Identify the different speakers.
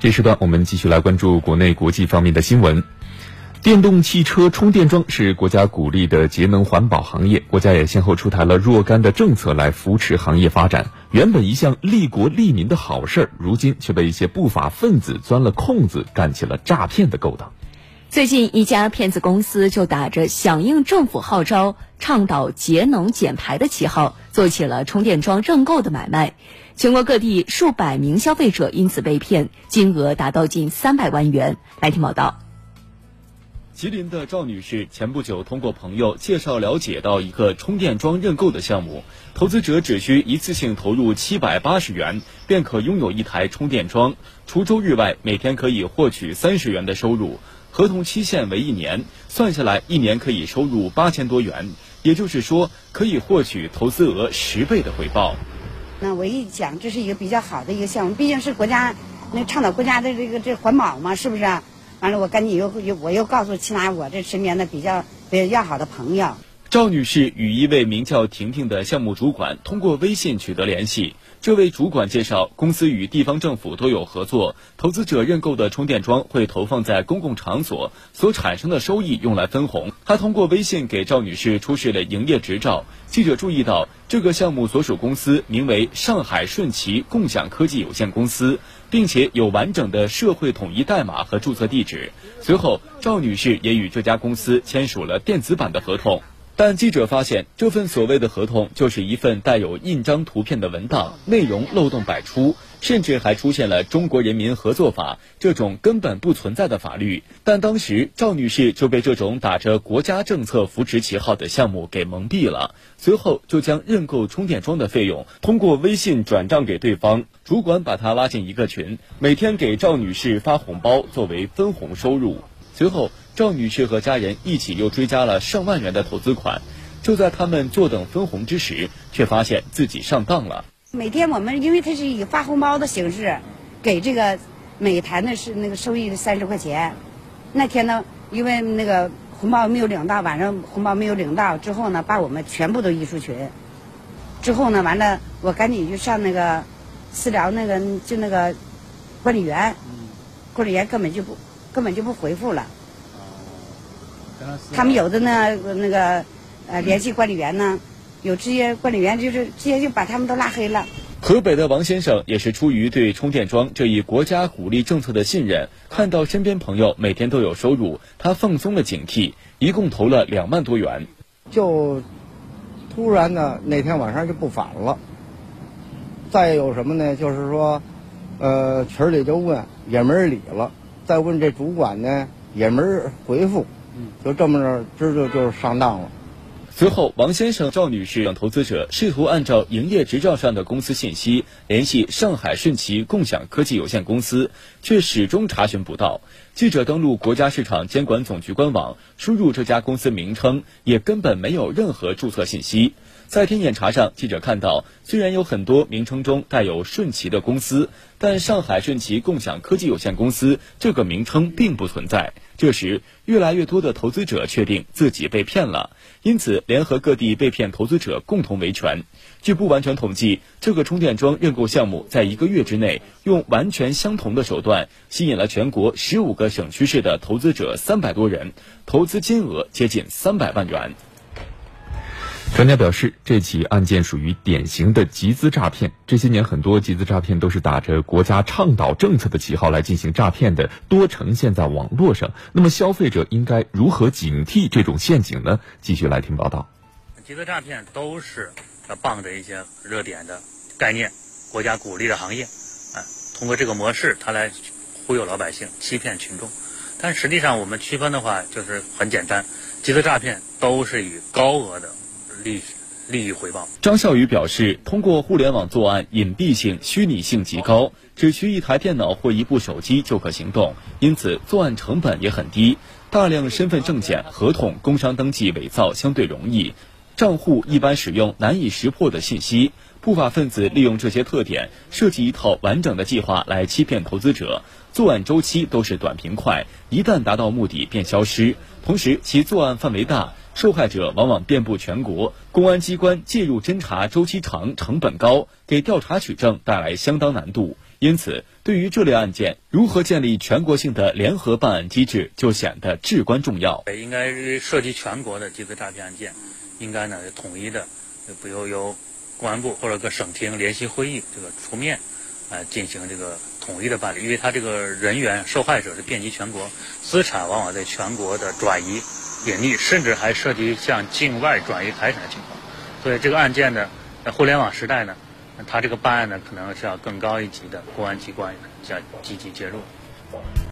Speaker 1: 这时段我们继续来关注国内国际方面的新闻。电动汽车充电桩是国家鼓励的节能环保行业，国家也先后出台了若干的政策来扶持行业发展。原本一项利国利民的好事儿，如今却被一些不法分子钻了空子，干起了诈骗的勾当。
Speaker 2: 最近，一家骗子公司就打着响应政府号召、倡导节能减排的旗号，做起了充电桩认购的买卖。全国各地数百名消费者因此被骗，金额达到近三百万元。来听报道。
Speaker 3: 吉林的赵女士前不久通过朋友介绍了解到一个充电桩认购的项目，投资者只需一次性投入七百八十元，便可拥有一台充电桩，除周日外，每天可以获取三十元的收入，合同期限为一年，算下来一年可以收入八千多元，也就是说可以获取投资额十倍的回报。
Speaker 4: 那我一讲，这是一个比较好的一个项目，毕竟是国家那倡导国家的这个这环保嘛，是不是？完了，我赶紧又又我又告诉其他我这身边的比较比较要好的朋友。
Speaker 3: 赵女士与一位名叫婷婷的项目主管通过微信取得联系。这位主管介绍，公司与地方政府都有合作，投资者认购的充电桩会投放在公共场所，所产生的收益用来分红。他通过微信给赵女士出示了营业执照。记者注意到，这个项目所属公司名为上海顺奇共享科技有限公司，并且有完整的社会统一代码和注册地址。随后，赵女士也与这家公司签署了电子版的合同。但记者发现，这份所谓的合同就是一份带有印章图片的文档，内容漏洞百出，甚至还出现了《中国人民合作法》这种根本不存在的法律。但当时赵女士就被这种打着国家政策扶持旗号的项目给蒙蔽了，随后就将认购充电桩的费用通过微信转账给对方，主管把她拉进一个群，每天给赵女士发红包作为分红收入。随后。赵女士和家人一起又追加了上万元的投资款，就在他们坐等分红之时，却发现自己上当了。
Speaker 4: 每天我们因为它是以发红包的形式，给这个每台的是那个收益三十块钱。那天呢，因为那个红包没有领到，晚上红包没有领到之后呢，把我们全部都移出群。之后呢，完了我赶紧就上那个私聊那个就那个管理员，管理员根本就不根本就不回复了。他们有的呢，那个呃，联系管理员呢，有直接管理员就是直接就把他们都拉黑了。
Speaker 3: 河北的王先生也是出于对充电桩这一国家鼓励政策的信任，看到身边朋友每天都有收入，他放松了警惕，一共投了两万多元。
Speaker 5: 就突然呢，那天晚上就不返了。再有什么呢？就是说，呃，群里就问也没人理了，再问这主管呢也没人回复。就这么着，这就就是上当了。
Speaker 3: 随后，王先生、赵女士等投资者试图按照营业执照上的公司信息联系上海顺奇共享科技有限公司，却始终查询不到。记者登录国家市场监管总局官网，输入这家公司名称，也根本没有任何注册信息。在天眼查上，记者看到，虽然有很多名称中带有“顺奇”的公司，但上海顺奇共享科技有限公司这个名称并不存在。这时，越来越多的投资者确定自己被骗了，因此联合各地被骗投资者共同维权。据不完全统计，这个充电桩认购项目在一个月之内，用完全相同的手段，吸引了全国十五个省区市的投资者三百多人，投资金额接近三百万元。
Speaker 1: 专家表示，这起案件属于典型的集资诈骗。这些年，很多集资诈骗都是打着国家倡导政策的旗号来进行诈骗的，多呈现在网络上。那么，消费者应该如何警惕这种陷阱呢？继续来听报道。
Speaker 6: 集资诈骗都是要傍着一些热点的概念、国家鼓励的行业，啊，通过这个模式，他来忽悠老百姓、欺骗群众。但实际上，我们区分的话，就是很简单，集资诈骗都是以高额的。利益回报。
Speaker 3: 张笑宇表示，通过互联网作案，隐蔽性、虚拟性极高，只需一台电脑或一部手机就可行动，因此作案成本也很低。大量身份证件、合同、工商登记伪造相对容易，账户一般使用难以识破的信息。不法分子利用这些特点，设计一套完整的计划来欺骗投资者。作案周期都是短平快，一旦达到目的便消失。同时，其作案范围大。受害者往往遍布全国，公安机关介入侦查周期长、成本高，给调查取证带来相当难度。因此，对于这类案件，如何建立全国性的联合办案机制就显得至关重要。
Speaker 6: 应该涉及全国的这个诈骗案件，应该呢统一的，不由由公安部或者各省厅联席会议这个出面，呃进行这个统一的办理。因为他这个人员受害者是遍及全国，资产往往在全国的转移、隐匿，甚至还涉及向境外转移财产的情况。所以这个案件呢，在互联网时代呢。他这个办案呢，可能是要更高一级的公安机关要积极介入。